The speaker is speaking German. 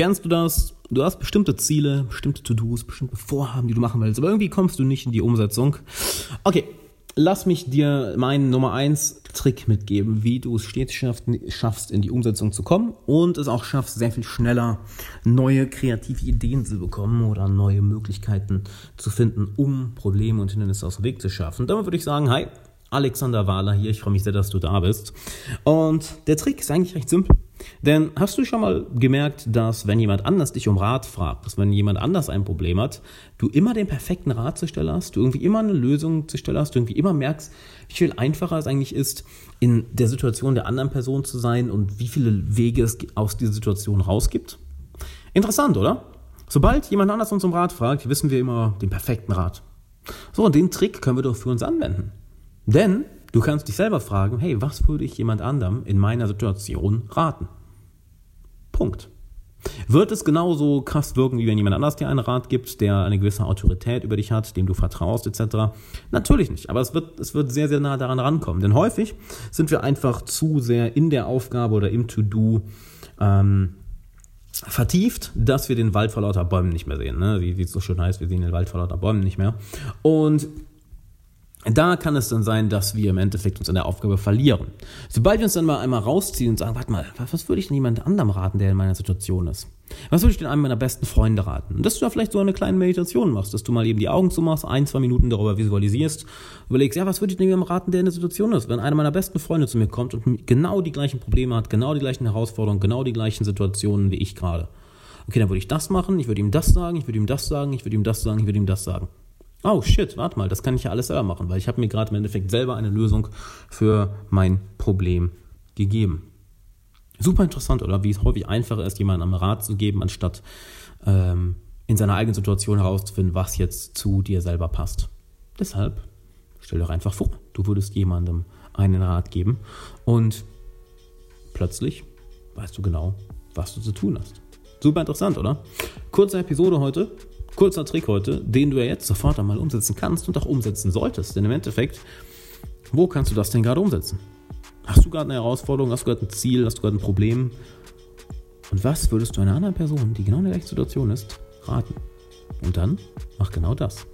Kennst du das? Du hast bestimmte Ziele, bestimmte To-Dos, bestimmte Vorhaben, die du machen willst, aber irgendwie kommst du nicht in die Umsetzung. Okay, lass mich dir meinen Nummer 1 Trick mitgeben, wie du es stets schaffst, in die Umsetzung zu kommen und es auch schaffst, sehr viel schneller neue kreative Ideen zu bekommen oder neue Möglichkeiten zu finden, um Probleme und Hindernisse aus dem Weg zu schaffen. Damit würde ich sagen, hi, Alexander Wahler hier. Ich freue mich sehr, dass du da bist. Und der Trick ist eigentlich recht simpel. Denn hast du schon mal gemerkt, dass wenn jemand anders dich um Rat fragt, dass wenn jemand anders ein Problem hat, du immer den perfekten Rat zu stellen hast, du irgendwie immer eine Lösung zu stellen hast, du irgendwie immer merkst, wie viel einfacher es eigentlich ist, in der Situation der anderen Person zu sein und wie viele Wege es aus dieser Situation rausgibt? Interessant, oder? Sobald jemand anders uns um Rat fragt, wissen wir immer den perfekten Rat. So, und den Trick können wir doch für uns anwenden. Denn du kannst dich selber fragen, hey, was würde ich jemand anderem in meiner Situation raten? Punkt. Wird es genauso krass wirken, wie wenn jemand anders dir einen Rat gibt, der eine gewisse Autorität über dich hat, dem du vertraust, etc.? Natürlich nicht, aber es wird, es wird sehr, sehr nah daran rankommen. Denn häufig sind wir einfach zu sehr in der Aufgabe oder im To-Do ähm, vertieft, dass wir den Wald vor lauter Bäumen nicht mehr sehen. Ne? Wie es so schön heißt, wir sehen den Wald vor lauter Bäumen nicht mehr. Und da kann es dann sein, dass wir im Endeffekt uns an der Aufgabe verlieren. Sobald wir uns dann mal einmal rausziehen und sagen, warte mal, was würde ich denn jemand anderem raten, der in meiner Situation ist? Was würde ich denn einem meiner besten Freunde raten? Und dass du da vielleicht so eine kleine Meditation machst, dass du mal eben die Augen zumachst, ein, zwei Minuten darüber visualisierst, überlegst, ja, was würde ich denn jemandem raten, der in der Situation ist? Wenn einer meiner besten Freunde zu mir kommt und genau die gleichen Probleme hat, genau die gleichen Herausforderungen, genau die gleichen Situationen wie ich gerade. Okay, dann würde ich das machen, ich würde ihm das sagen, ich würde ihm das sagen, ich würde ihm das sagen, ich würde ihm das sagen oh shit, warte mal, das kann ich ja alles selber machen, weil ich habe mir gerade im Endeffekt selber eine Lösung für mein Problem gegeben. Super interessant, oder? Wie es häufig einfacher ist, jemandem einen Rat zu geben, anstatt ähm, in seiner eigenen Situation herauszufinden, was jetzt zu dir selber passt. Deshalb stell dir einfach vor, du würdest jemandem einen Rat geben und plötzlich weißt du genau, was du zu tun hast. Super interessant, oder? Kurze Episode heute. Kurzer Trick heute, den du ja jetzt sofort einmal umsetzen kannst und auch umsetzen solltest. Denn im Endeffekt, wo kannst du das denn gerade umsetzen? Hast du gerade eine Herausforderung, hast du gerade ein Ziel, hast du gerade ein Problem? Und was würdest du einer anderen Person, die genau in der gleichen Situation ist, raten? Und dann mach genau das.